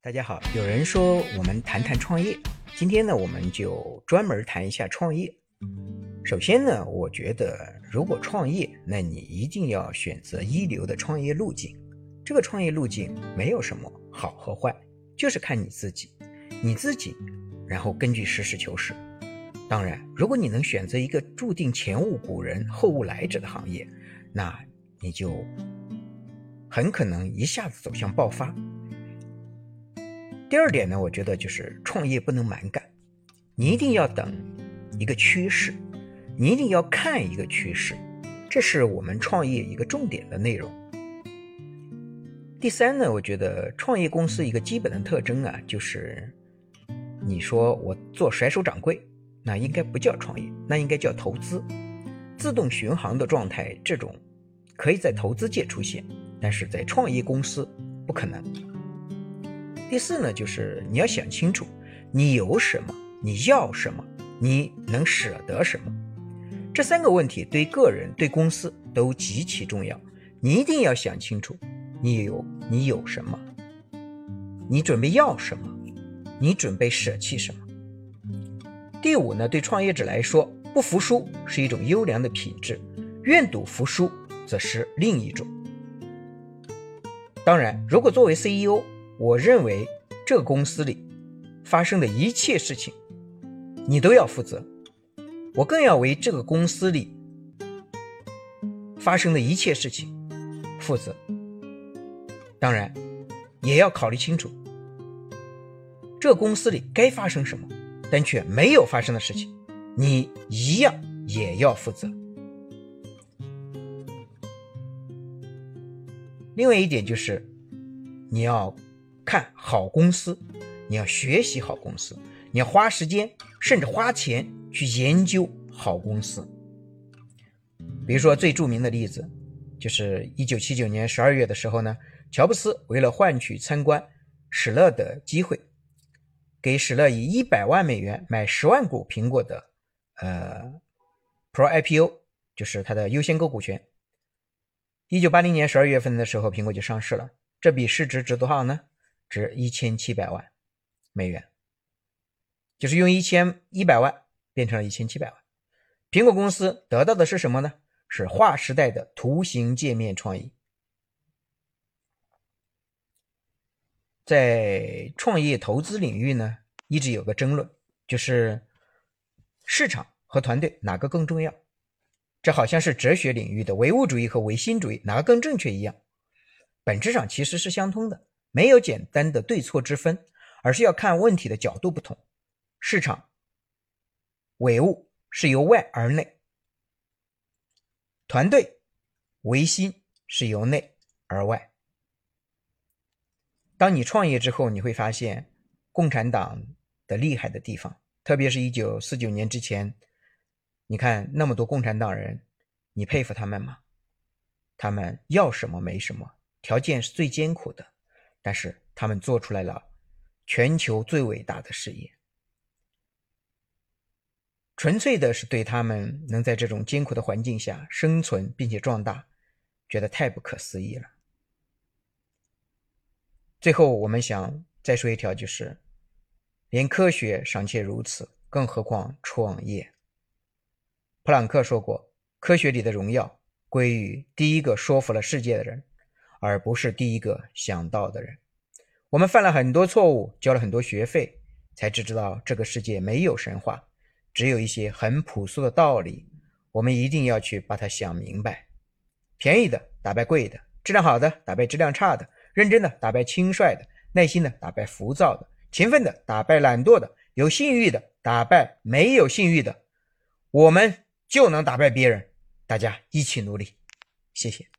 大家好，有人说我们谈谈创业，今天呢，我们就专门谈一下创业。首先呢，我觉得如果创业，那你一定要选择一流的创业路径。这个创业路径没有什么好和坏，就是看你自己，你自己，然后根据实事求是。当然，如果你能选择一个注定前无古人后无来者的行业，那你就很可能一下子走向爆发。第二点呢，我觉得就是创业不能蛮干，你一定要等一个趋势，你一定要看一个趋势，这是我们创业一个重点的内容。第三呢，我觉得创业公司一个基本的特征啊，就是你说我做甩手掌柜，那应该不叫创业，那应该叫投资。自动巡航的状态，这种可以在投资界出现，但是在创业公司不可能。第四呢，就是你要想清楚，你有什么，你要什么，你能舍得什么，这三个问题对个人、对公司都极其重要。你一定要想清楚，你有你有什么，你准备要什么，你准备舍弃什么。第五呢，对创业者来说，不服输是一种优良的品质，愿赌服输则是另一种。当然，如果作为 CEO，我认为这个公司里发生的一切事情，你都要负责。我更要为这个公司里发生的一切事情负责。当然，也要考虑清楚，这公司里该发生什么，但却没有发生的事情，你一样也要负责。另外一点就是，你要。看好公司，你要学习好公司，你要花时间甚至花钱去研究好公司。比如说最著名的例子，就是一九七九年十二月的时候呢，乔布斯为了换取参观史勒的机会，给史勒以一百万美元买十万股苹果的呃 Pro IPO，就是他的优先购股权。一九八零年十二月份的时候，苹果就上市了，这笔市值值多少呢？值一千七百万美元，就是用一千一百万变成了一千七百万。苹果公司得到的是什么呢？是划时代的图形界面创意。在创业投资领域呢，一直有个争论，就是市场和团队哪个更重要？这好像是哲学领域的唯物主义和唯心主义哪个更正确一样，本质上其实是相通的。没有简单的对错之分，而是要看问题的角度不同。市场唯物是由外而内，团队唯心是由内而外。当你创业之后，你会发现共产党的厉害的地方，特别是一九四九年之前，你看那么多共产党人，你佩服他们吗？他们要什么没什么，条件是最艰苦的。但是他们做出来了全球最伟大的事业，纯粹的是对他们能在这种艰苦的环境下生存并且壮大，觉得太不可思议了。最后，我们想再说一条，就是连科学尚且如此，更何况创业？普朗克说过，科学里的荣耀归于第一个说服了世界的人。而不是第一个想到的人。我们犯了很多错误，交了很多学费，才知道这个世界没有神话，只有一些很朴素的道理。我们一定要去把它想明白。便宜的打败贵的，质量好的打败质量差的，认真的打败轻率的，耐心的打败浮躁的，勤奋的打败懒惰的，有信誉的打败没有信誉的，我们就能打败别人。大家一起努力，谢谢。